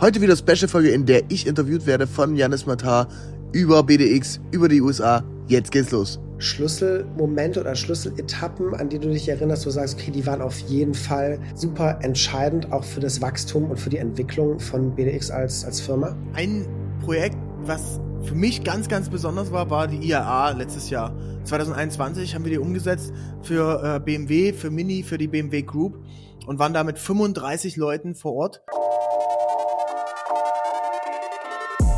Heute wieder Special-Folge, in der ich interviewt werde von Janis Matar über BDX, über die USA. Jetzt geht's los. Schlüsselmomente oder Schlüsseletappen, an die du dich erinnerst, wo du sagst, okay, die waren auf jeden Fall super entscheidend, auch für das Wachstum und für die Entwicklung von BDX als, als Firma? Ein Projekt, was für mich ganz, ganz besonders war, war die IAA letztes Jahr. 2021 haben wir die umgesetzt für äh, BMW, für Mini, für die BMW Group und waren da mit 35 Leuten vor Ort.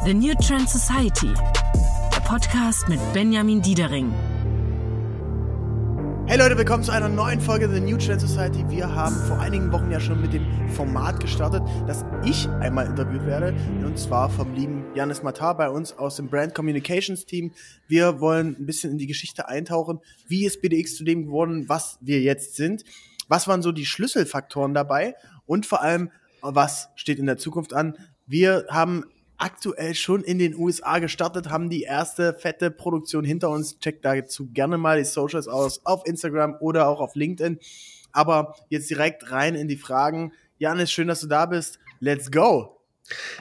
The New Trend Society, der Podcast mit Benjamin Diedering. Hey Leute, willkommen zu einer neuen Folge The New Trend Society. Wir haben vor einigen Wochen ja schon mit dem Format gestartet, dass ich einmal interviewt werde, und zwar vom lieben Janis Matar bei uns aus dem Brand Communications Team. Wir wollen ein bisschen in die Geschichte eintauchen. Wie ist BDX zu dem geworden, was wir jetzt sind? Was waren so die Schlüsselfaktoren dabei? Und vor allem, was steht in der Zukunft an? Wir haben aktuell schon in den USA gestartet, haben die erste fette Produktion hinter uns. Checkt dazu gerne mal die Socials aus auf Instagram oder auch auf LinkedIn. Aber jetzt direkt rein in die Fragen. Janis, schön, dass du da bist. Let's go.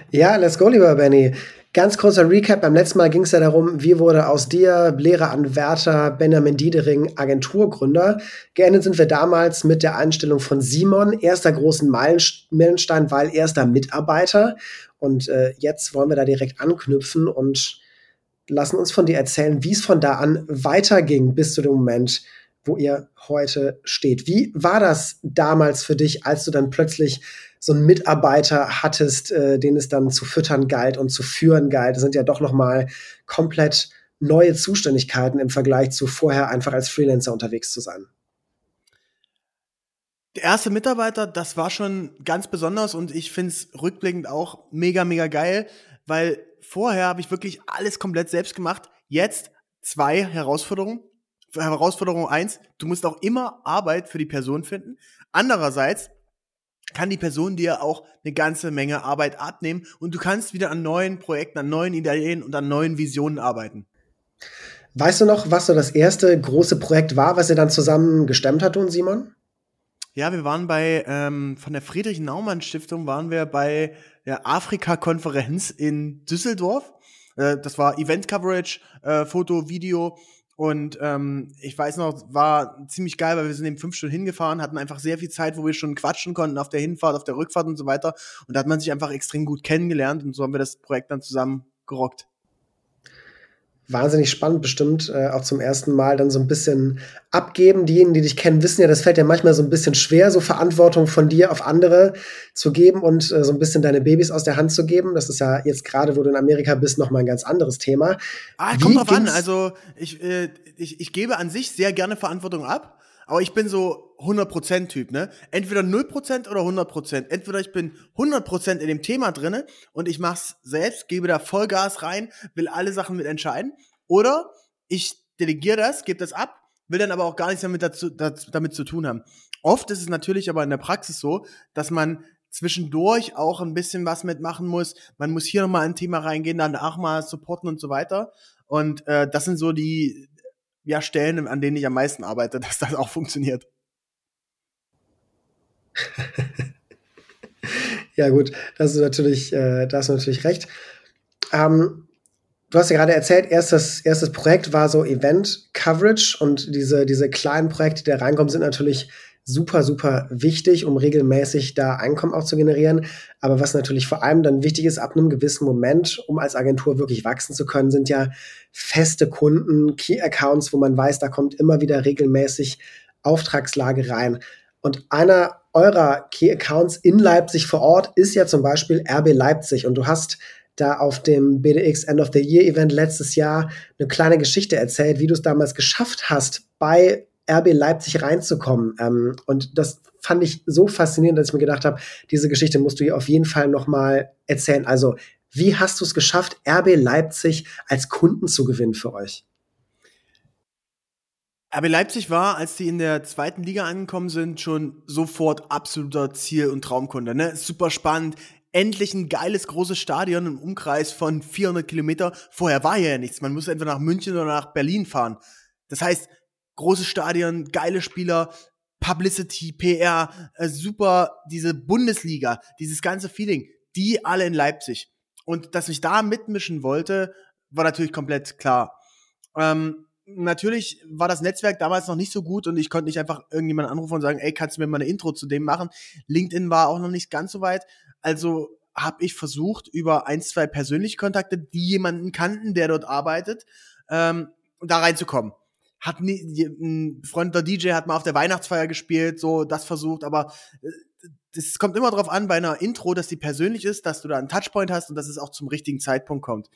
Ja, let's go, lieber Benny. Ganz kurzer Recap. Beim letzten Mal ging es ja darum, wie wurde aus dir, Lehreranwärter, Benjamin Diedering, Agenturgründer. Geendet sind wir damals mit der Einstellung von Simon, erster großen Meilenstein, weil erster Mitarbeiter. Und äh, jetzt wollen wir da direkt anknüpfen und lassen uns von dir erzählen, wie es von da an weiterging bis zu dem Moment, wo ihr heute steht. Wie war das damals für dich, als du dann plötzlich so einen Mitarbeiter hattest, äh, den es dann zu füttern galt und zu führen galt. Das sind ja doch noch mal komplett neue Zuständigkeiten im Vergleich zu vorher einfach als Freelancer unterwegs zu sein. Der erste Mitarbeiter, das war schon ganz besonders und ich finde es rückblickend auch mega, mega geil, weil vorher habe ich wirklich alles komplett selbst gemacht. Jetzt zwei Herausforderungen. Herausforderung eins, du musst auch immer Arbeit für die Person finden. Andererseits kann die Person dir auch eine ganze Menge Arbeit abnehmen und du kannst wieder an neuen Projekten, an neuen Ideen und an neuen Visionen arbeiten. Weißt du noch, was so das erste große Projekt war, was ihr dann zusammen gestemmt hat, und Simon? Ja, wir waren bei, ähm, von der Friedrich-Naumann-Stiftung waren wir bei der Afrika-Konferenz in Düsseldorf. Äh, das war Event-Coverage, äh, Foto, Video und ähm, ich weiß noch, war ziemlich geil, weil wir sind eben fünf Stunden hingefahren, hatten einfach sehr viel Zeit, wo wir schon quatschen konnten auf der Hinfahrt, auf der Rückfahrt und so weiter. Und da hat man sich einfach extrem gut kennengelernt und so haben wir das Projekt dann zusammen gerockt wahnsinnig spannend bestimmt, äh, auch zum ersten Mal dann so ein bisschen abgeben. Diejenigen, die dich kennen, wissen ja, das fällt ja manchmal so ein bisschen schwer, so Verantwortung von dir auf andere zu geben und äh, so ein bisschen deine Babys aus der Hand zu geben. Das ist ja jetzt gerade, wo du in Amerika bist, noch mal ein ganz anderes Thema. Ah, kommt drauf an. Also ich, äh, ich, ich gebe an sich sehr gerne Verantwortung ab. Aber ich bin so 100% Typ, ne? Entweder 0% oder 100%. Entweder ich bin 100% in dem Thema drinne und ich mach's selbst, gebe da Vollgas rein, will alle Sachen mit entscheiden. Oder ich delegiere das, gebe das ab, will dann aber auch gar nichts damit, dazu, damit zu tun haben. Oft ist es natürlich aber in der Praxis so, dass man zwischendurch auch ein bisschen was mitmachen muss. Man muss hier nochmal ein Thema reingehen, dann auch mal supporten und so weiter. Und äh, das sind so die ja, Stellen, an denen ich am meisten arbeite, dass das auch funktioniert. ja, gut, das ist natürlich, äh, da hast du natürlich recht. Ähm, du hast ja gerade erzählt, erstes, erstes Projekt war so Event-Coverage und diese, diese kleinen Projekte, die da reinkommen, sind natürlich super, super wichtig, um regelmäßig da Einkommen auch zu generieren. Aber was natürlich vor allem dann wichtig ist, ab einem gewissen Moment, um als Agentur wirklich wachsen zu können, sind ja feste Kunden, Key Accounts, wo man weiß, da kommt immer wieder regelmäßig Auftragslage rein. Und einer eurer Key Accounts in Leipzig vor Ort ist ja zum Beispiel RB Leipzig. Und du hast da auf dem BDX End of the Year Event letztes Jahr eine kleine Geschichte erzählt, wie du es damals geschafft hast, bei RB Leipzig reinzukommen. Ähm, und das fand ich so faszinierend, dass ich mir gedacht habe, diese Geschichte musst du hier auf jeden Fall nochmal erzählen. Also, wie hast du es geschafft, RB Leipzig als Kunden zu gewinnen für euch? RB Leipzig war, als die in der zweiten Liga angekommen sind, schon sofort absoluter Ziel- und Traumkunde. Ne? Super spannend. Endlich ein geiles, großes Stadion im Umkreis von 400 Kilometer. Vorher war ja nichts. Man musste entweder nach München oder nach Berlin fahren. Das heißt, großes Stadion, geile Spieler, Publicity, PR, äh, super, diese Bundesliga, dieses ganze Feeling. die alle in Leipzig. Und dass ich da mitmischen wollte, war natürlich komplett klar. Ähm, natürlich war das Netzwerk damals noch nicht so gut und ich konnte nicht einfach irgendjemanden anrufen und sagen, ey, kannst du mir mal eine Intro zu dem machen? LinkedIn war auch noch nicht ganz so weit. Also habe ich versucht, über ein, zwei persönliche Kontakte, die jemanden kannten, der dort arbeitet, ähm, da reinzukommen. Hat nie, ein Freund der DJ hat mal auf der Weihnachtsfeier gespielt, so das versucht, aber äh, das kommt immer darauf an bei einer Intro, dass die persönlich ist, dass du da einen Touchpoint hast und dass es auch zum richtigen Zeitpunkt kommt.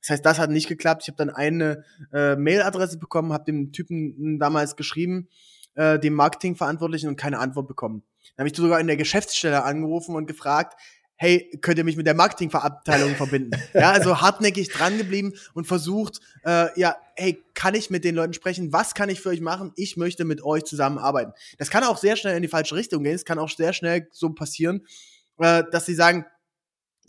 Das heißt, das hat nicht geklappt. Ich habe dann eine äh, Mailadresse bekommen, habe dem Typen damals geschrieben, äh, dem Marketingverantwortlichen und keine Antwort bekommen. Dann habe ich sogar in der Geschäftsstelle angerufen und gefragt, hey, könnt ihr mich mit der Marketingabteilung verbinden? Ja, also hartnäckig dran geblieben und versucht, äh, ja, hey, kann ich mit den Leuten sprechen? Was kann ich für euch machen? Ich möchte mit euch zusammenarbeiten. Das kann auch sehr schnell in die falsche Richtung gehen. Es kann auch sehr schnell so passieren, äh, dass sie sagen,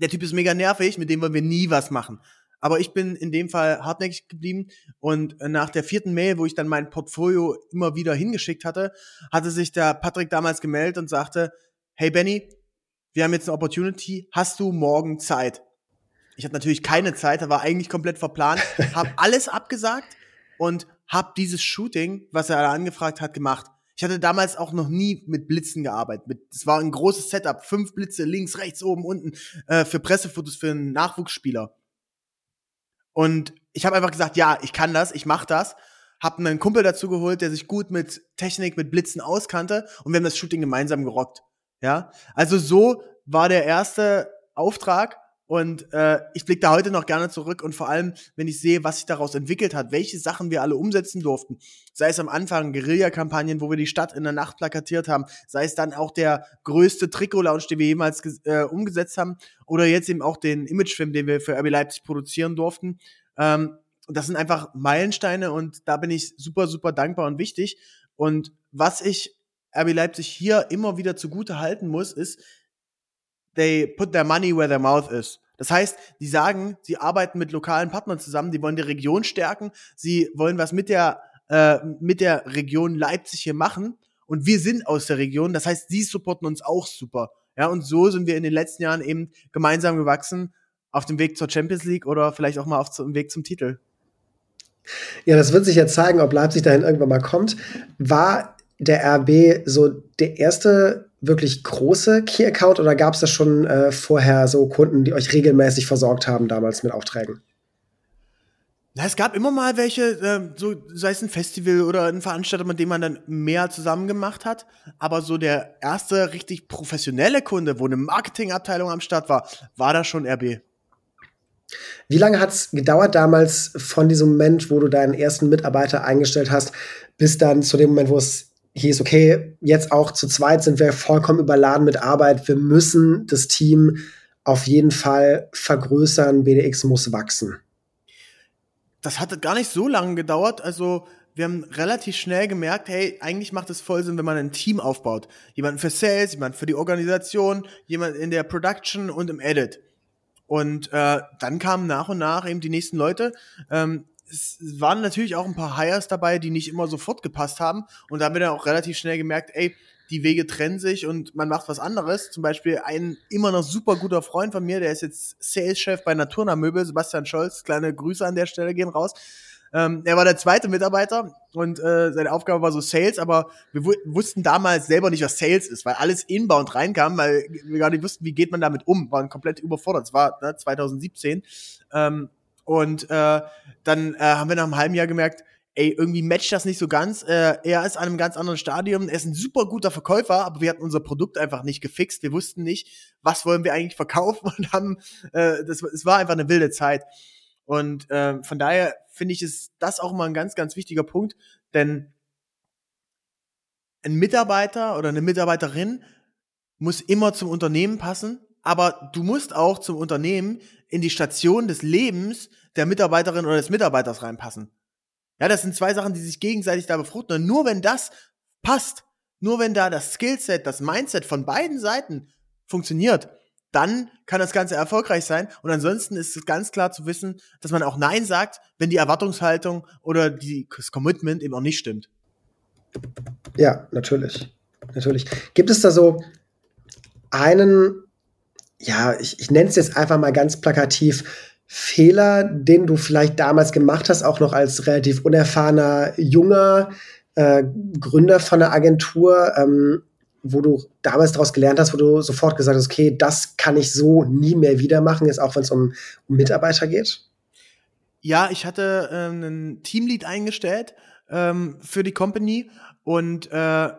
der Typ ist mega nervig, mit dem wollen wir nie was machen. Aber ich bin in dem Fall hartnäckig geblieben und nach der vierten Mail, wo ich dann mein Portfolio immer wieder hingeschickt hatte, hatte sich der Patrick damals gemeldet und sagte, hey Benny, wir haben jetzt eine Opportunity, hast du morgen Zeit? Ich hatte natürlich keine Zeit, da war eigentlich komplett verplant, habe alles abgesagt und habe dieses Shooting, was er angefragt hat, gemacht. Ich hatte damals auch noch nie mit Blitzen gearbeitet. Es war ein großes Setup, fünf Blitze links, rechts, oben, unten äh, für Pressefotos für einen Nachwuchsspieler. Und ich habe einfach gesagt, ja, ich kann das, ich mach das. Hab einen Kumpel dazu geholt, der sich gut mit Technik, mit Blitzen auskannte und wir haben das Shooting gemeinsam gerockt. Ja, also so war der erste Auftrag und äh, ich blicke da heute noch gerne zurück und vor allem, wenn ich sehe, was sich daraus entwickelt hat, welche Sachen wir alle umsetzen durften. Sei es am Anfang Guerilla-Kampagnen, wo wir die Stadt in der Nacht plakatiert haben, sei es dann auch der größte Trikot-Lounge, den wir jemals äh, umgesetzt haben, oder jetzt eben auch den Imagefilm, den wir für RB Leipzig produzieren durften. Ähm, das sind einfach Meilensteine und da bin ich super, super dankbar und wichtig. Und was ich RB Leipzig hier immer wieder zugute halten muss, ist, they put their money where their mouth is. Das heißt, die sagen, sie arbeiten mit lokalen Partnern zusammen, die wollen die Region stärken, sie wollen was mit der, äh, mit der Region Leipzig hier machen und wir sind aus der Region, das heißt, sie supporten uns auch super. Ja, und so sind wir in den letzten Jahren eben gemeinsam gewachsen auf dem Weg zur Champions League oder vielleicht auch mal auf dem Weg zum Titel. Ja, das wird sich ja zeigen, ob Leipzig dahin irgendwann mal kommt. War der RB so der erste wirklich große Key-Account oder gab es da schon äh, vorher so Kunden, die euch regelmäßig versorgt haben damals mit Aufträgen? Na, es gab immer mal welche, äh, so sei es ein Festival oder ein Veranstalter, mit dem man dann mehr zusammen gemacht hat. Aber so der erste richtig professionelle Kunde, wo eine Marketingabteilung am Start war, war da schon RB. Wie lange hat es gedauert damals von diesem Moment, wo du deinen ersten Mitarbeiter eingestellt hast, bis dann zu dem Moment, wo es hieß, okay, jetzt auch zu zweit sind wir vollkommen überladen mit Arbeit. Wir müssen das Team auf jeden Fall vergrößern. BDX muss wachsen. Das hat gar nicht so lange gedauert. Also wir haben relativ schnell gemerkt, hey, eigentlich macht es voll Sinn, wenn man ein Team aufbaut. Jemanden für Sales, jemanden für die Organisation, jemand in der Production und im Edit. Und äh, dann kamen nach und nach eben die nächsten Leute. Ähm, es waren natürlich auch ein paar Hires dabei, die nicht immer sofort gepasst haben. Und da haben wir dann auch relativ schnell gemerkt, ey, die Wege trennen sich und man macht was anderes. Zum Beispiel ein immer noch super guter Freund von mir, der ist jetzt Sales-Chef bei Naturna Möbel, Sebastian Scholz. Kleine Grüße an der Stelle gehen raus. Ähm, er war der zweite Mitarbeiter und äh, seine Aufgabe war so Sales, aber wir wussten damals selber nicht, was Sales ist, weil alles inbound reinkam, weil wir gar nicht wussten, wie geht man damit um, waren komplett überfordert. Es war ne, 2017. Ähm, und äh, dann äh, haben wir nach einem halben Jahr gemerkt, ey, irgendwie matcht das nicht so ganz. Äh, er ist an einem ganz anderen Stadium. Er ist ein super guter Verkäufer, aber wir hatten unser Produkt einfach nicht gefixt. Wir wussten nicht, was wollen wir eigentlich verkaufen und haben, äh, das, es war einfach eine wilde Zeit. Und äh, von daher finde ich, ist das auch mal ein ganz, ganz wichtiger Punkt, denn ein Mitarbeiter oder eine Mitarbeiterin muss immer zum Unternehmen passen, aber du musst auch zum Unternehmen in die Station des Lebens der Mitarbeiterin oder des Mitarbeiters reinpassen. Ja, das sind zwei Sachen, die sich gegenseitig da befruchten. Und nur wenn das passt, nur wenn da das Skillset, das Mindset von beiden Seiten funktioniert, dann kann das Ganze erfolgreich sein. Und ansonsten ist es ganz klar zu wissen, dass man auch Nein sagt, wenn die Erwartungshaltung oder die, das Commitment eben auch nicht stimmt. Ja, natürlich. Natürlich. Gibt es da so einen ja, ich, ich nenne es jetzt einfach mal ganz plakativ, Fehler, den du vielleicht damals gemacht hast, auch noch als relativ unerfahrener, junger äh, Gründer von einer Agentur, ähm, wo du damals daraus gelernt hast, wo du sofort gesagt hast, okay, das kann ich so nie mehr wieder machen, jetzt auch wenn es um, um, Mitarbeiter geht? Ja, ich hatte äh, einen Teamlead eingestellt ähm, für die Company und äh,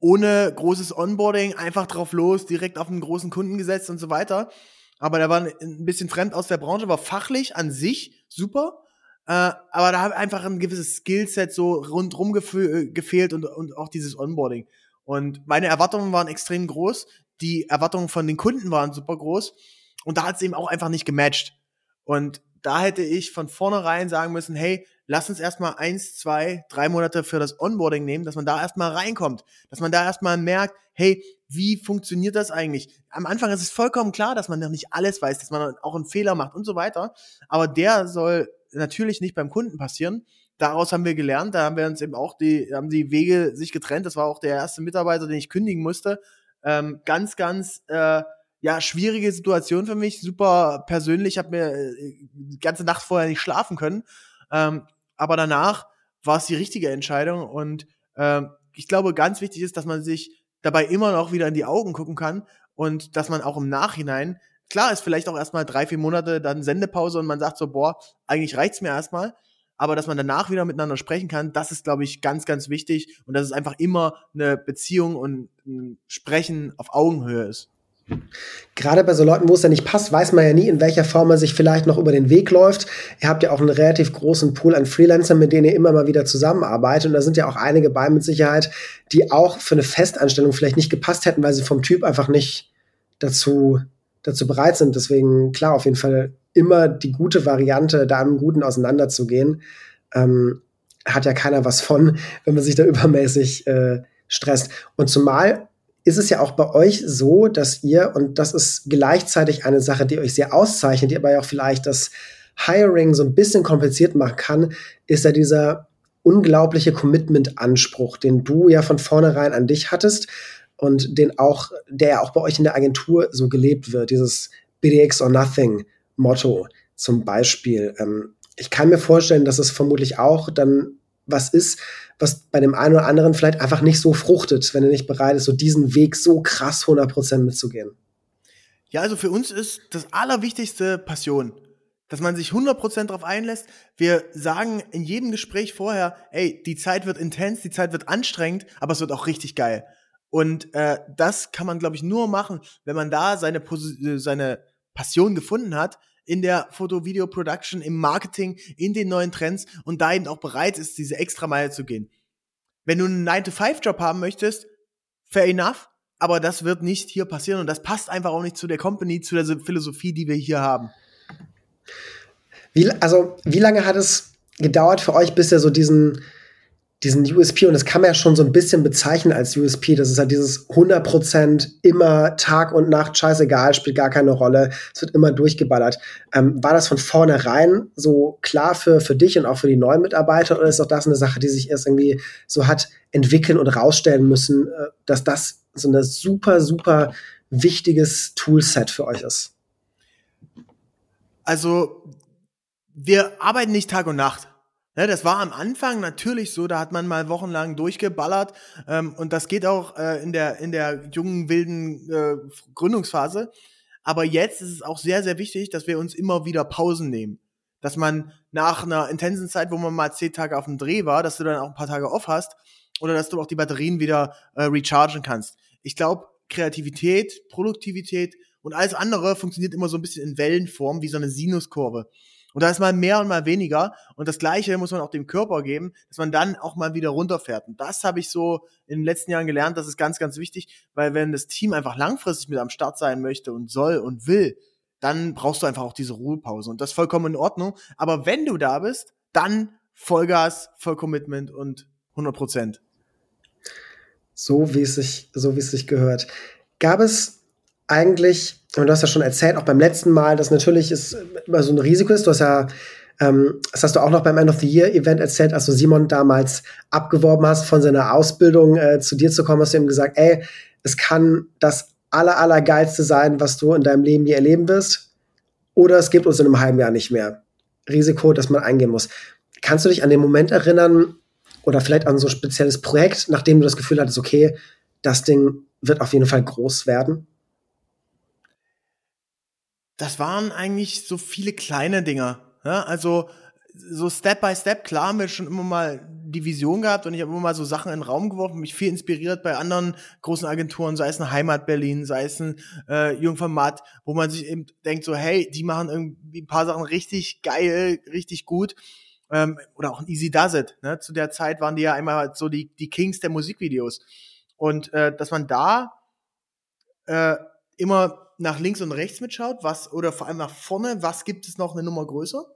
ohne großes Onboarding einfach drauf los, direkt auf einen großen Kunden gesetzt und so weiter aber der war ein bisschen fremd aus der Branche, war fachlich an sich super, äh, aber da hat einfach ein gewisses Skillset so rundrum äh, gefehlt und, und auch dieses Onboarding. Und meine Erwartungen waren extrem groß, die Erwartungen von den Kunden waren super groß und da hat es eben auch einfach nicht gematcht. Und da hätte ich von vornherein sagen müssen, hey, lass uns erstmal eins, zwei, drei Monate für das Onboarding nehmen, dass man da erstmal reinkommt, dass man da erstmal merkt, hey, wie funktioniert das eigentlich? Am Anfang ist es vollkommen klar, dass man noch nicht alles weiß, dass man auch einen Fehler macht und so weiter. Aber der soll natürlich nicht beim Kunden passieren. Daraus haben wir gelernt, da haben wir uns eben auch die, haben die Wege sich getrennt. Das war auch der erste Mitarbeiter, den ich kündigen musste. Ähm, ganz, ganz äh, ja, schwierige Situation für mich, super persönlich. Ich habe mir äh, die ganze Nacht vorher nicht schlafen können. Ähm, aber danach war es die richtige Entscheidung. Und äh, ich glaube, ganz wichtig ist, dass man sich dabei immer noch wieder in die Augen gucken kann und dass man auch im Nachhinein, klar ist vielleicht auch erstmal drei, vier Monate dann Sendepause und man sagt so, boah, eigentlich reicht's mir erstmal. Aber dass man danach wieder miteinander sprechen kann, das ist, glaube ich, ganz, ganz wichtig. Und dass es einfach immer eine Beziehung und ein Sprechen auf Augenhöhe ist. Gerade bei so Leuten, wo es ja nicht passt, weiß man ja nie, in welcher Form man sich vielleicht noch über den Weg läuft. Ihr habt ja auch einen relativ großen Pool an Freelancern, mit denen ihr immer mal wieder zusammenarbeitet. Und da sind ja auch einige bei mit Sicherheit, die auch für eine Festanstellung vielleicht nicht gepasst hätten, weil sie vom Typ einfach nicht dazu, dazu bereit sind. Deswegen, klar, auf jeden Fall immer die gute Variante, da im Guten auseinanderzugehen. Ähm, hat ja keiner was von, wenn man sich da übermäßig äh, stresst. Und zumal ist es ja auch bei euch so, dass ihr, und das ist gleichzeitig eine Sache, die euch sehr auszeichnet, die aber ja auch vielleicht das Hiring so ein bisschen kompliziert machen kann, ist ja dieser unglaubliche Commitment-Anspruch, den du ja von vornherein an dich hattest und den auch, der ja auch bei euch in der Agentur so gelebt wird, dieses BDX or Nothing Motto zum Beispiel. Ähm, ich kann mir vorstellen, dass es vermutlich auch dann was ist, was bei dem einen oder anderen vielleicht einfach nicht so fruchtet, wenn er nicht bereit ist, so diesen Weg so krass 100% mitzugehen. Ja, also für uns ist das Allerwichtigste Passion. Dass man sich 100% darauf einlässt. Wir sagen in jedem Gespräch vorher, ey, die Zeit wird intens, die Zeit wird anstrengend, aber es wird auch richtig geil. Und äh, das kann man, glaube ich, nur machen, wenn man da seine, seine Passion gefunden hat, in der Foto-Video-Production, im Marketing, in den neuen Trends und da eben auch bereit ist, diese extra Meile zu gehen. Wenn du einen 9-to-5-Job haben möchtest, fair enough, aber das wird nicht hier passieren und das passt einfach auch nicht zu der Company, zu der Philosophie, die wir hier haben. Wie, also, wie lange hat es gedauert für euch, bis ihr so diesen, diesen USP, und das kann man ja schon so ein bisschen bezeichnen als USP, das ist halt dieses 100% immer Tag und Nacht, scheißegal, spielt gar keine Rolle, es wird immer durchgeballert. Ähm, war das von vornherein so klar für, für dich und auch für die neuen Mitarbeiter oder ist auch das eine Sache, die sich erst irgendwie so hat entwickeln und rausstellen müssen, äh, dass das so ein super, super wichtiges Toolset für euch ist? Also, wir arbeiten nicht Tag und Nacht. Ne, das war am Anfang natürlich so, da hat man mal wochenlang durchgeballert ähm, und das geht auch äh, in, der, in der jungen, wilden äh, Gründungsphase. Aber jetzt ist es auch sehr, sehr wichtig, dass wir uns immer wieder Pausen nehmen. Dass man nach einer intensen Zeit, wo man mal zehn Tage auf dem Dreh war, dass du dann auch ein paar Tage off hast oder dass du auch die Batterien wieder äh, rechargen kannst. Ich glaube, Kreativität, Produktivität und alles andere funktioniert immer so ein bisschen in Wellenform, wie so eine Sinuskurve. Und da ist mal mehr und mal weniger. Und das Gleiche muss man auch dem Körper geben, dass man dann auch mal wieder runterfährt. Und das habe ich so in den letzten Jahren gelernt. Das ist ganz, ganz wichtig, weil wenn das Team einfach langfristig mit am Start sein möchte und soll und will, dann brauchst du einfach auch diese Ruhepause. Und das ist vollkommen in Ordnung. Aber wenn du da bist, dann Vollgas, Vollcommitment und 100 Prozent. So wie es sich, so wie es sich gehört. Gab es eigentlich und du hast ja schon erzählt, auch beim letzten Mal, dass natürlich es immer so ein Risiko ist. Du hast ja, ähm, das hast du auch noch beim End of the Year Event erzählt, als du Simon damals abgeworben hast, von seiner Ausbildung äh, zu dir zu kommen, hast du ihm gesagt, ey, es kann das aller, allergeilste sein, was du in deinem Leben je erleben wirst. Oder es gibt uns in einem halben Jahr nicht mehr. Risiko, das man eingehen muss. Kannst du dich an den Moment erinnern oder vielleicht an so ein spezielles Projekt, nachdem du das Gefühl hattest, okay, das Ding wird auf jeden Fall groß werden? Das waren eigentlich so viele kleine Dinger. Ja? Also so Step by Step, klar haben wir schon immer mal die Vision gehabt und ich habe immer mal so Sachen in den Raum geworfen, mich viel inspiriert bei anderen großen Agenturen, sei es eine Heimat Berlin, sei es ein äh, Jungformat, wo man sich eben denkt so, hey, die machen irgendwie ein paar Sachen richtig geil, richtig gut. Ähm, oder auch ein Easy Does It. Ne? Zu der Zeit waren die ja einmal so die, die Kings der Musikvideos. Und äh, dass man da äh, immer nach links und rechts mitschaut, was, oder vor allem nach vorne, was gibt es noch eine Nummer größer?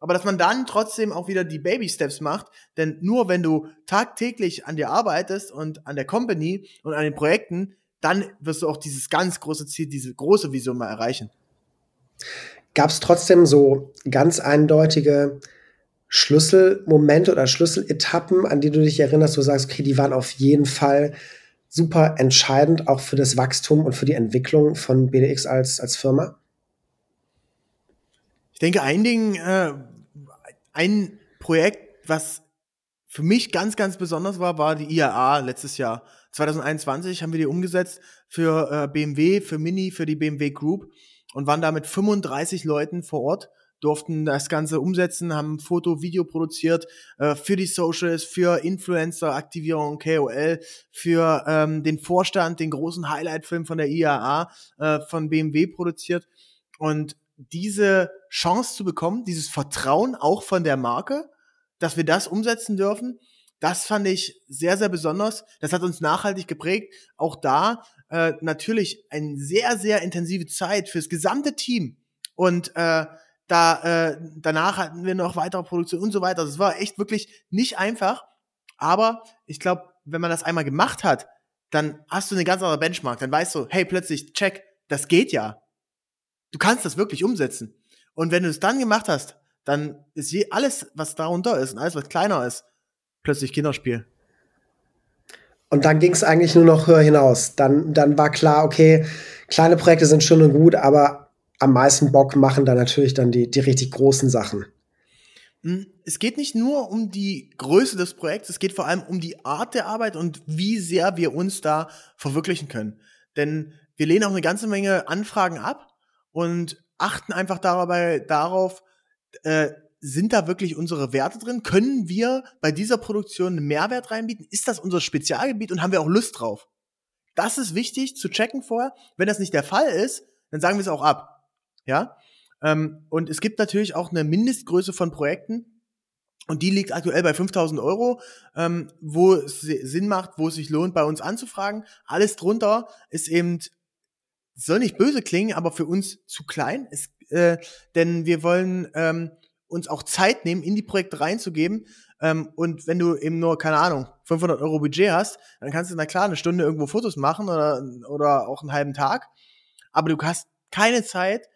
Aber dass man dann trotzdem auch wieder die Baby Steps macht, denn nur wenn du tagtäglich an dir arbeitest und an der Company und an den Projekten, dann wirst du auch dieses ganz große Ziel, diese große Vision mal erreichen. Gab es trotzdem so ganz eindeutige Schlüsselmomente oder Schlüsseletappen, an die du dich erinnerst, wo du sagst, okay, die waren auf jeden Fall super entscheidend, auch für das Wachstum und für die Entwicklung von BDX als, als Firma? Ich denke, ein Ding, äh, ein Projekt, was für mich ganz, ganz besonders war, war die IAA letztes Jahr. 2021 haben wir die umgesetzt für äh, BMW, für Mini, für die BMW Group und waren da mit 35 Leuten vor Ort, durften das Ganze umsetzen, haben Foto, Video produziert äh, für die Socials, für Influencer-Aktivierung, KOL, für ähm, den Vorstand, den großen Highlight-Film von der IAA äh, von BMW produziert. Und diese Chance zu bekommen, dieses Vertrauen auch von der Marke, dass wir das umsetzen dürfen, das fand ich sehr, sehr besonders. Das hat uns nachhaltig geprägt. Auch da äh, natürlich eine sehr, sehr intensive Zeit fürs gesamte Team. Und äh, da äh, danach hatten wir noch weitere Produktion und so weiter. Das war echt wirklich nicht einfach. Aber ich glaube, wenn man das einmal gemacht hat, dann hast du eine ganz andere Benchmark. Dann weißt du, hey, plötzlich, check, das geht ja. Du kannst das wirklich umsetzen. Und wenn du es dann gemacht hast, dann ist je alles, was darunter ist und alles, was kleiner ist, plötzlich Kinderspiel. Und dann ging es eigentlich nur noch höher hinaus. Dann, dann war klar, okay, kleine Projekte sind schön und gut, aber am meisten Bock machen dann natürlich dann die, die richtig großen Sachen. Hm, es geht nicht nur um die Größe des Projekts, es geht vor allem um die Art der Arbeit und wie sehr wir uns da verwirklichen können. Denn wir lehnen auch eine ganze Menge Anfragen ab, und achten einfach dabei darauf, äh, sind da wirklich unsere Werte drin? Können wir bei dieser Produktion einen Mehrwert reinbieten? Ist das unser Spezialgebiet und haben wir auch Lust drauf? Das ist wichtig zu checken vorher. Wenn das nicht der Fall ist, dann sagen wir es auch ab. Ja? Ähm, und es gibt natürlich auch eine Mindestgröße von Projekten. Und die liegt aktuell bei 5000 Euro, ähm, wo es Sinn macht, wo es sich lohnt, bei uns anzufragen. Alles drunter ist eben soll nicht böse klingen, aber für uns zu klein. Es, äh, denn wir wollen ähm, uns auch Zeit nehmen, in die Projekte reinzugeben. Ähm, und wenn du eben nur, keine Ahnung, 500 Euro Budget hast, dann kannst du, na klar, eine Stunde irgendwo Fotos machen oder, oder auch einen halben Tag. Aber du hast keine Zeit,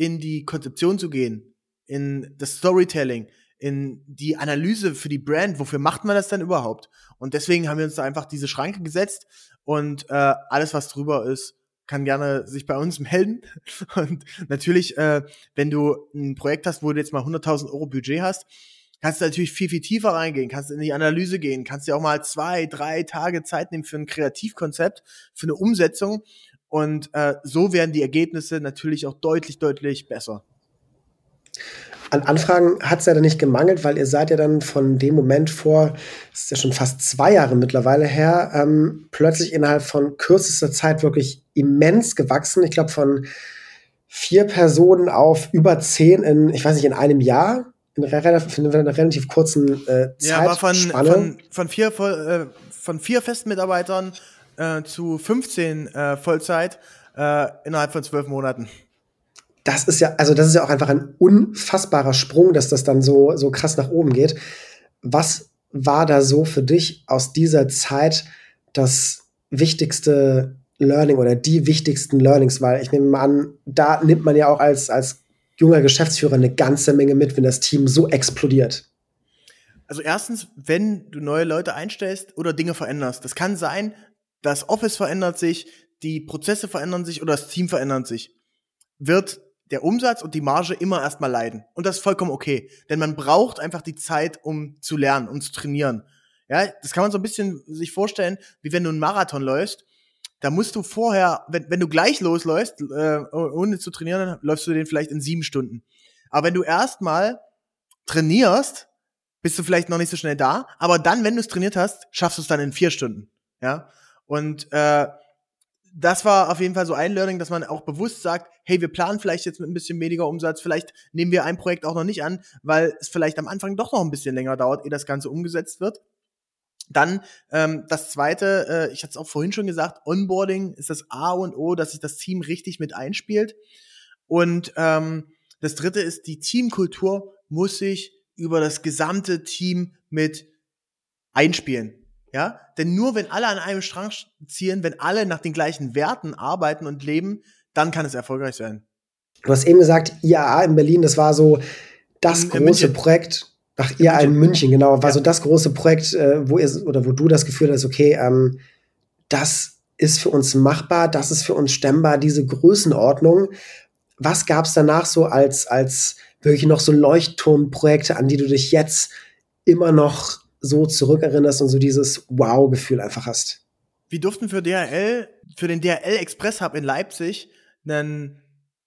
in die Konzeption zu gehen, in das Storytelling, in die Analyse für die Brand. Wofür macht man das denn überhaupt? Und deswegen haben wir uns da einfach diese Schranke gesetzt und äh, alles, was drüber ist, kann gerne sich bei uns melden. Und natürlich, äh, wenn du ein Projekt hast, wo du jetzt mal 100.000 Euro Budget hast, kannst du natürlich viel, viel tiefer reingehen, kannst in die Analyse gehen, kannst dir auch mal zwei, drei Tage Zeit nehmen für ein Kreativkonzept, für eine Umsetzung. Und äh, so werden die Ergebnisse natürlich auch deutlich, deutlich besser. An Anfragen hat es ja dann nicht gemangelt, weil ihr seid ja dann von dem Moment vor, das ist ja schon fast zwei Jahre mittlerweile her, ähm, plötzlich innerhalb von kürzester Zeit wirklich immens gewachsen. Ich glaube von vier Personen auf über zehn in, ich weiß nicht, in einem Jahr. In, relativ, in einer relativ kurzen äh, Zeit. Ja, aber von, von, von, vier, äh, von vier festen Mitarbeitern äh, zu 15 äh, Vollzeit äh, innerhalb von zwölf Monaten das ist ja, also das ist ja auch einfach ein unfassbarer Sprung, dass das dann so, so krass nach oben geht. Was war da so für dich aus dieser Zeit das wichtigste Learning oder die wichtigsten Learnings? Weil ich nehme mal an, da nimmt man ja auch als, als junger Geschäftsführer eine ganze Menge mit, wenn das Team so explodiert. Also erstens, wenn du neue Leute einstellst oder Dinge veränderst. Das kann sein, das Office verändert sich, die Prozesse verändern sich oder das Team verändert sich, wird der Umsatz und die Marge immer erstmal leiden. Und das ist vollkommen okay. Denn man braucht einfach die Zeit, um zu lernen, um zu trainieren. Ja, das kann man so ein bisschen sich vorstellen, wie wenn du einen Marathon läufst. Da musst du vorher, wenn, wenn du gleich losläufst, äh, ohne zu trainieren, dann läufst du den vielleicht in sieben Stunden. Aber wenn du erstmal trainierst, bist du vielleicht noch nicht so schnell da. Aber dann, wenn du es trainiert hast, schaffst du es dann in vier Stunden. Ja. Und äh, das war auf jeden Fall so ein Learning, dass man auch bewusst sagt, hey, wir planen vielleicht jetzt mit ein bisschen weniger Umsatz, vielleicht nehmen wir ein Projekt auch noch nicht an, weil es vielleicht am Anfang doch noch ein bisschen länger dauert, ehe das Ganze umgesetzt wird. Dann ähm, das zweite, äh, ich hatte es auch vorhin schon gesagt, Onboarding ist das A und O, dass sich das Team richtig mit einspielt. Und ähm, das dritte ist, die Teamkultur muss sich über das gesamte Team mit einspielen. Ja, denn nur wenn alle an einem Strang ziehen, wenn alle nach den gleichen Werten arbeiten und leben, dann kann es erfolgreich sein. Du hast eben gesagt, IAA in Berlin, das war so das in, große in Projekt. Ach, IAA in München, genau, war ja. so das große Projekt, äh, wo ihr oder wo du das Gefühl hast, okay, ähm, das ist für uns machbar, das ist für uns stemmbar, diese Größenordnung. Was gab es danach so als, als wirklich noch so Leuchtturmprojekte, an die du dich jetzt immer noch so zurückerinnerst und so dieses Wow-Gefühl einfach hast. Wir durften für DHL, für den DHL Express Hub in Leipzig einen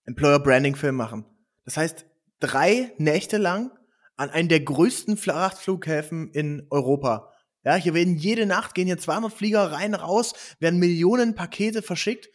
Employer Branding Film machen. Das heißt, drei Nächte lang an einen der größten Frachtflughäfen in Europa. Ja, hier werden jede Nacht gehen hier 200 Flieger rein, raus, werden Millionen Pakete verschickt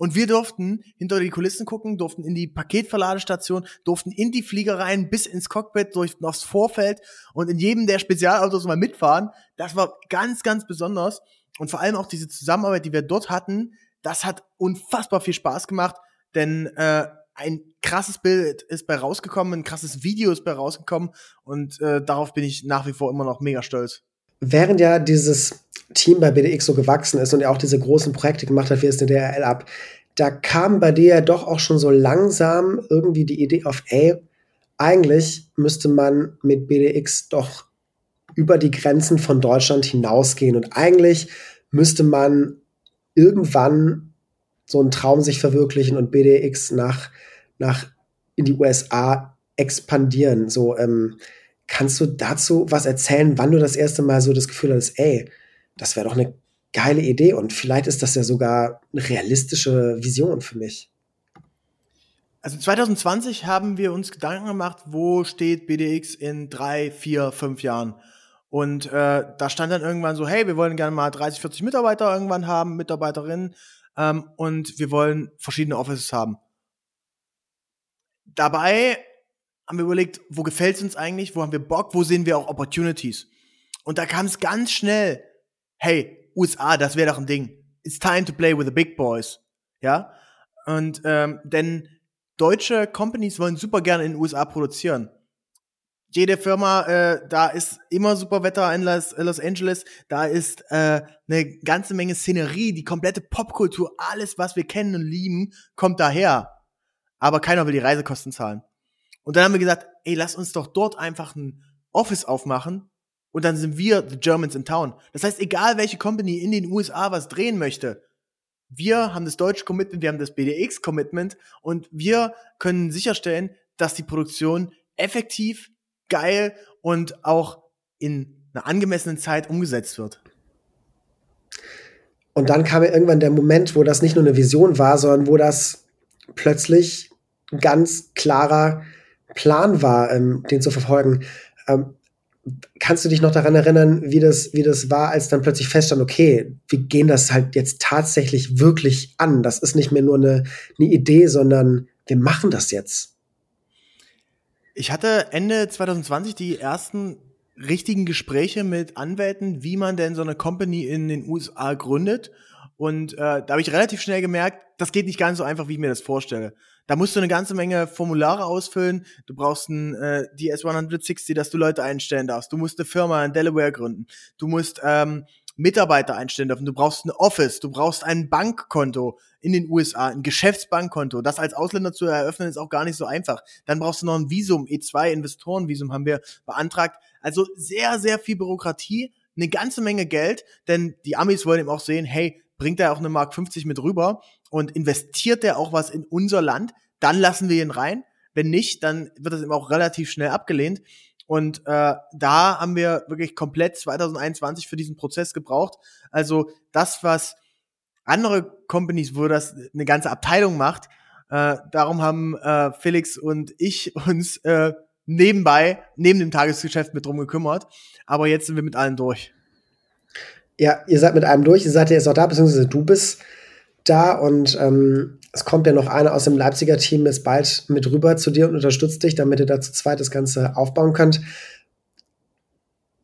und wir durften hinter die Kulissen gucken, durften in die Paketverladestation, durften in die Fliegereien bis ins Cockpit, durften aufs Vorfeld und in jedem der Spezialautos mal mitfahren. Das war ganz, ganz besonders. Und vor allem auch diese Zusammenarbeit, die wir dort hatten, das hat unfassbar viel Spaß gemacht, denn äh, ein krasses Bild ist bei rausgekommen, ein krasses Video ist bei rausgekommen und äh, darauf bin ich nach wie vor immer noch mega stolz. Während ja dieses Team bei BDX so gewachsen ist und er auch diese großen Projekte gemacht hat, wie es der DRL ab, da kam bei dir ja doch auch schon so langsam irgendwie die Idee auf, ey, eigentlich müsste man mit BDX doch über die Grenzen von Deutschland hinausgehen und eigentlich müsste man irgendwann so einen Traum sich verwirklichen und BDX nach, nach in die USA expandieren. So, ähm, kannst du dazu was erzählen, wann du das erste Mal so das Gefühl hattest, ey, das wäre doch eine geile Idee und vielleicht ist das ja sogar eine realistische Vision für mich. Also 2020 haben wir uns Gedanken gemacht, wo steht BDX in drei, vier, fünf Jahren. Und äh, da stand dann irgendwann so, hey, wir wollen gerne mal 30, 40 Mitarbeiter irgendwann haben, Mitarbeiterinnen, ähm, und wir wollen verschiedene Offices haben. Dabei haben wir überlegt, wo gefällt es uns eigentlich, wo haben wir Bock, wo sehen wir auch Opportunities. Und da kam es ganz schnell, hey, USA, das wäre doch ein Ding. It's time to play with the big boys. Ja? Und ähm, denn deutsche Companies wollen super gerne in den USA produzieren. Jede Firma, äh, da ist immer super Wetter in Los, Los Angeles, da ist äh, eine ganze Menge Szenerie, die komplette Popkultur, alles, was wir kennen und lieben, kommt daher. Aber keiner will die Reisekosten zahlen. Und dann haben wir gesagt, ey, lass uns doch dort einfach ein Office aufmachen und dann sind wir the Germans in town. Das heißt, egal welche Company in den USA was drehen möchte, wir haben das deutsche Commitment, wir haben das BDX Commitment und wir können sicherstellen, dass die Produktion effektiv, geil und auch in einer angemessenen Zeit umgesetzt wird. Und dann kam ja irgendwann der Moment, wo das nicht nur eine Vision war, sondern wo das plötzlich ganz klarer Plan war, ähm, den zu verfolgen. Ähm, kannst du dich noch daran erinnern, wie das, wie das war, als dann plötzlich feststand, okay, wir gehen das halt jetzt tatsächlich wirklich an. Das ist nicht mehr nur eine, eine Idee, sondern wir machen das jetzt. Ich hatte Ende 2020 die ersten richtigen Gespräche mit Anwälten, wie man denn so eine Company in den USA gründet. Und äh, da habe ich relativ schnell gemerkt, das geht nicht ganz so einfach, wie ich mir das vorstelle. Da musst du eine ganze Menge Formulare ausfüllen. Du brauchst ein äh, DS160, dass du Leute einstellen darfst. Du musst eine Firma in Delaware gründen. Du musst ähm, Mitarbeiter einstellen dürfen. Du brauchst ein Office. Du brauchst ein Bankkonto in den USA, ein Geschäftsbankkonto. Das als Ausländer zu eröffnen ist auch gar nicht so einfach. Dann brauchst du noch ein Visum, E2 Investorenvisum haben wir beantragt. Also sehr, sehr viel Bürokratie, eine ganze Menge Geld, denn die Amis wollen eben auch sehen, hey, bringt er auch eine Mark 50 mit rüber und investiert er auch was in unser Land, dann lassen wir ihn rein. Wenn nicht, dann wird das eben auch relativ schnell abgelehnt. Und äh, da haben wir wirklich komplett 2021 für diesen Prozess gebraucht. Also das, was andere Companies, wo das eine ganze Abteilung macht, äh, darum haben äh, Felix und ich uns äh, nebenbei, neben dem Tagesgeschäft mit drum gekümmert. Aber jetzt sind wir mit allen durch. Ja, ihr seid mit einem durch, ihr seid jetzt auch da, beziehungsweise du bist da und ähm, es kommt ja noch einer aus dem Leipziger Team jetzt bald mit rüber zu dir und unterstützt dich, damit ihr da zu zweit das Ganze aufbauen könnt.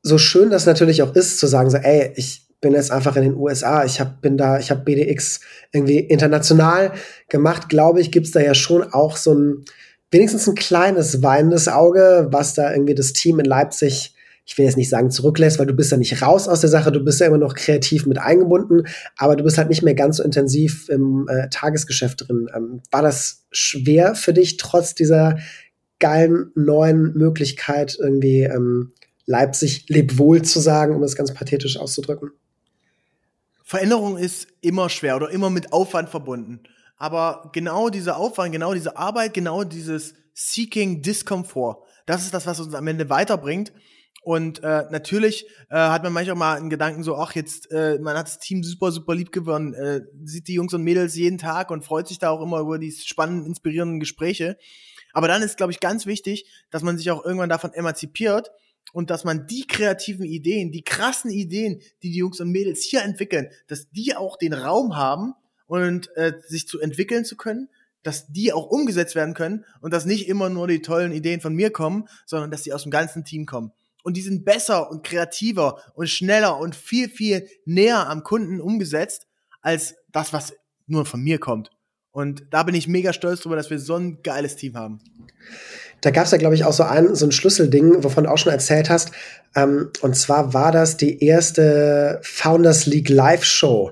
So schön das natürlich auch ist, zu sagen so, ey, ich bin jetzt einfach in den USA, ich hab, bin da, ich habe BDX irgendwie international gemacht, glaube ich, gibt's da ja schon auch so ein, wenigstens ein kleines weinendes Auge, was da irgendwie das Team in Leipzig ich will jetzt nicht sagen zurücklässt, weil du bist ja nicht raus aus der Sache, du bist ja immer noch kreativ mit eingebunden, aber du bist halt nicht mehr ganz so intensiv im äh, Tagesgeschäft drin. Ähm, war das schwer für dich, trotz dieser geilen neuen Möglichkeit, irgendwie ähm, Leipzig lebt wohl zu sagen, um es ganz pathetisch auszudrücken? Veränderung ist immer schwer oder immer mit Aufwand verbunden. Aber genau dieser Aufwand, genau diese Arbeit, genau dieses Seeking Discomfort, das ist das, was uns am Ende weiterbringt. Und äh, natürlich äh, hat man manchmal mal einen Gedanken so, ach jetzt, äh, man hat das Team super, super lieb gewonnen, äh, sieht die Jungs und Mädels jeden Tag und freut sich da auch immer über die spannenden, inspirierenden Gespräche. Aber dann ist, glaube ich, ganz wichtig, dass man sich auch irgendwann davon emanzipiert und dass man die kreativen Ideen, die krassen Ideen, die die Jungs und Mädels hier entwickeln, dass die auch den Raum haben und äh, sich zu entwickeln zu können, dass die auch umgesetzt werden können und dass nicht immer nur die tollen Ideen von mir kommen, sondern dass die aus dem ganzen Team kommen und die sind besser und kreativer und schneller und viel, viel näher am Kunden umgesetzt als das, was nur von mir kommt. Und da bin ich mega stolz drüber, dass wir so ein geiles Team haben. Da gab es ja, glaube ich, auch so ein, so ein Schlüsselding, wovon du auch schon erzählt hast. Ähm, und zwar war das die erste Founders League Live Show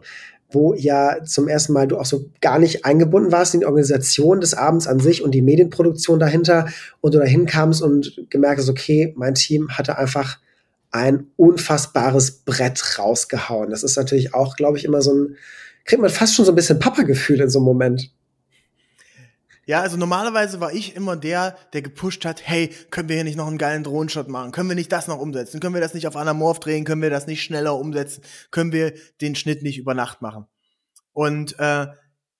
wo ja zum ersten Mal du auch so gar nicht eingebunden warst in die Organisation des Abends an sich und die Medienproduktion dahinter und du dahin kamst und gemerkt hast, okay, mein Team hatte einfach ein unfassbares Brett rausgehauen. Das ist natürlich auch, glaube ich, immer so ein, kriegt man fast schon so ein bisschen Papa-Gefühl in so einem Moment. Ja, also normalerweise war ich immer der, der gepusht hat, hey, können wir hier nicht noch einen geilen Drohnenshot machen? Können wir nicht das noch umsetzen? Können wir das nicht auf Anamorph drehen? Können wir das nicht schneller umsetzen? Können wir den Schnitt nicht über Nacht machen? Und äh,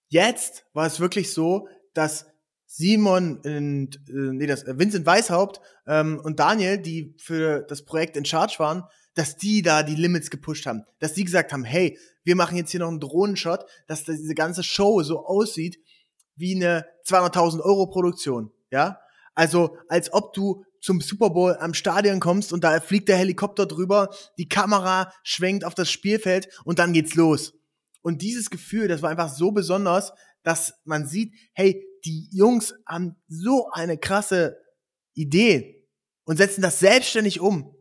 jetzt war es wirklich so, dass Simon und äh, nee, das äh, Vincent Weishaupt ähm, und Daniel, die für das Projekt in Charge waren, dass die da die Limits gepusht haben, dass die gesagt haben, hey, wir machen jetzt hier noch einen Drohnenshot, dass diese ganze Show so aussieht, wie eine 200.000 Euro Produktion, ja? Also, als ob du zum Super Bowl am Stadion kommst und da fliegt der Helikopter drüber, die Kamera schwenkt auf das Spielfeld und dann geht's los. Und dieses Gefühl, das war einfach so besonders, dass man sieht, hey, die Jungs haben so eine krasse Idee und setzen das selbstständig um.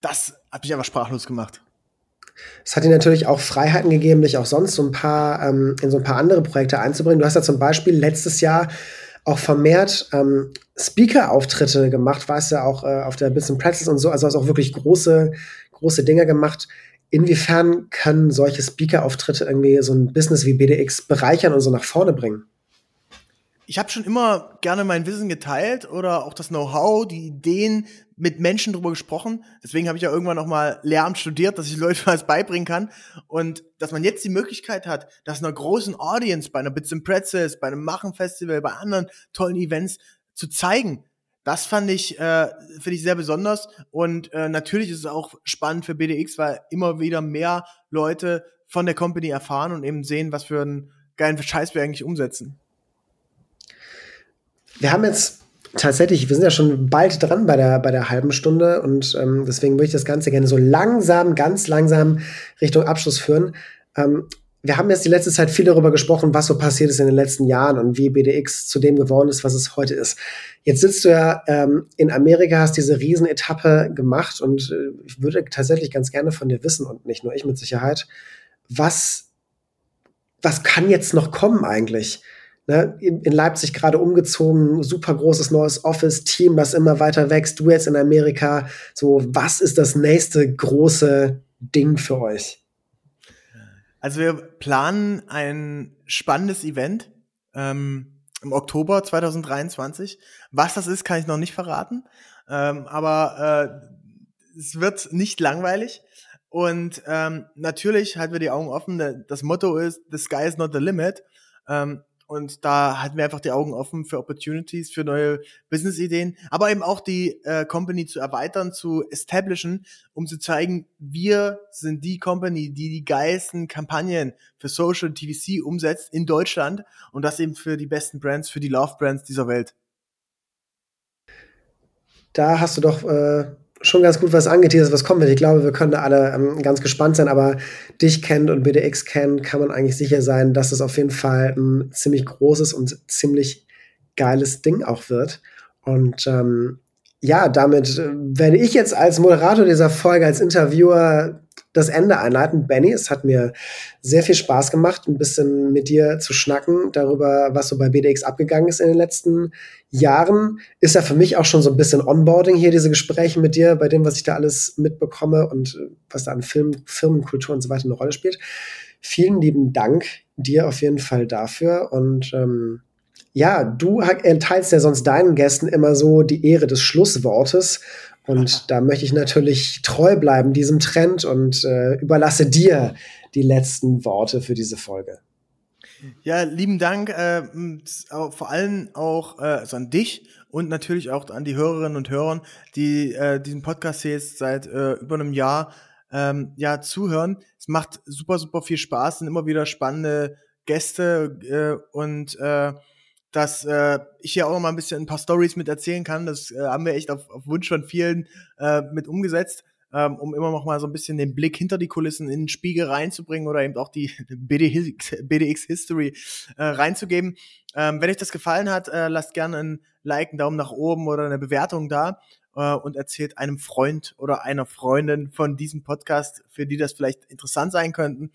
Das hat mich einfach sprachlos gemacht. Es hat dir natürlich auch Freiheiten gegeben, dich auch sonst so ein paar ähm, in so ein paar andere Projekte einzubringen. Du hast ja zum Beispiel letztes Jahr auch vermehrt ähm, Speaker-Auftritte gemacht, warst ja auch äh, auf der Business Practice und so, also hast auch wirklich große, große Dinge gemacht. Inwiefern können solche Speaker-Auftritte irgendwie so ein Business wie BDX bereichern und so nach vorne bringen? Ich habe schon immer gerne mein Wissen geteilt oder auch das Know-how, die Ideen mit Menschen drüber gesprochen. Deswegen habe ich ja irgendwann noch mal Lehramt studiert, dass ich Leute was beibringen kann. Und dass man jetzt die Möglichkeit hat, dass einer großen Audience bei einer Bits and Pretzels, bei einem Machen-Festival, bei anderen tollen Events zu zeigen, das fand ich, äh, finde ich sehr besonders. Und äh, natürlich ist es auch spannend für BDX, weil immer wieder mehr Leute von der Company erfahren und eben sehen, was für einen geilen Scheiß wir eigentlich umsetzen. Wir haben jetzt tatsächlich, wir sind ja schon bald dran bei der, bei der halben Stunde und ähm, deswegen würde ich das Ganze gerne so langsam, ganz langsam Richtung Abschluss führen. Ähm, wir haben jetzt die letzte Zeit viel darüber gesprochen, was so passiert ist in den letzten Jahren und wie BDX zu dem geworden ist, was es heute ist. Jetzt sitzt du ja ähm, in Amerika, hast diese Riesenetappe gemacht und äh, ich würde tatsächlich ganz gerne von dir wissen und nicht nur ich mit Sicherheit, was, was kann jetzt noch kommen eigentlich? Ne, in, Leipzig gerade umgezogen, super großes neues Office-Team, das immer weiter wächst. Du jetzt in Amerika. So, was ist das nächste große Ding für euch? Also wir planen ein spannendes Event ähm, im Oktober 2023. Was das ist, kann ich noch nicht verraten. Ähm, aber äh, es wird nicht langweilig. Und ähm, natürlich halten wir die Augen offen. Das Motto ist, the sky is not the limit. Ähm, und da halten wir einfach die Augen offen für Opportunities, für neue Business-Ideen, aber eben auch die äh, Company zu erweitern, zu establishen, um zu zeigen, wir sind die Company, die die geilsten Kampagnen für Social TVC umsetzt in Deutschland und das eben für die besten Brands, für die Love-Brands dieser Welt. Da hast du doch äh, schon ganz gut was angeteasert, was kommt. Ich glaube, wir können da alle ähm, ganz gespannt sein, aber dich kennt und BDX kennt, kann man eigentlich sicher sein, dass es auf jeden Fall ein ziemlich großes und ziemlich geiles Ding auch wird. Und ähm, ja, damit äh, werde ich jetzt als Moderator dieser Folge, als Interviewer das Ende einleiten. Benny, es hat mir sehr viel Spaß gemacht, ein bisschen mit dir zu schnacken darüber, was so bei BDX abgegangen ist in den letzten Jahren. Ist ja für mich auch schon so ein bisschen Onboarding hier, diese Gespräche mit dir, bei dem, was ich da alles mitbekomme und äh, was da an Film, Firmenkultur und so weiter eine Rolle spielt. Vielen lieben Dank dir auf jeden Fall dafür und ähm, ja, du erteilst ja sonst deinen Gästen immer so die Ehre des Schlusswortes. Und da möchte ich natürlich treu bleiben diesem Trend und äh, überlasse dir die letzten Worte für diese Folge. Ja, lieben Dank, äh, vor allem auch äh, also an dich und natürlich auch an die Hörerinnen und Hörer, die äh, diesen Podcast jetzt seit äh, über einem Jahr ähm, ja zuhören. Es macht super, super viel Spaß, sind immer wieder spannende Gäste äh, und äh, dass äh, ich hier auch noch mal ein bisschen ein paar Stories mit erzählen kann. Das äh, haben wir echt auf, auf Wunsch von vielen äh, mit umgesetzt, ähm, um immer noch mal so ein bisschen den Blick hinter die Kulissen in den Spiegel reinzubringen oder eben auch die BDX, History äh, reinzugeben. Ähm, wenn euch das gefallen hat, äh, lasst gerne ein Like, einen Daumen nach oben oder eine Bewertung da äh, und erzählt einem Freund oder einer Freundin von diesem Podcast, für die das vielleicht interessant sein könnten.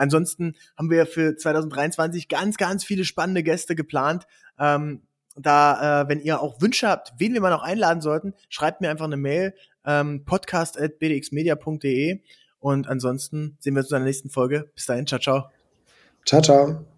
Ansonsten haben wir für 2023 ganz, ganz viele spannende Gäste geplant. Ähm, da, äh, wenn ihr auch Wünsche habt, wen wir mal noch einladen sollten, schreibt mir einfach eine Mail, ähm, podcast.bdxmedia.de und ansonsten sehen wir uns in der nächsten Folge. Bis dahin, ciao, ciao. Ciao, ciao.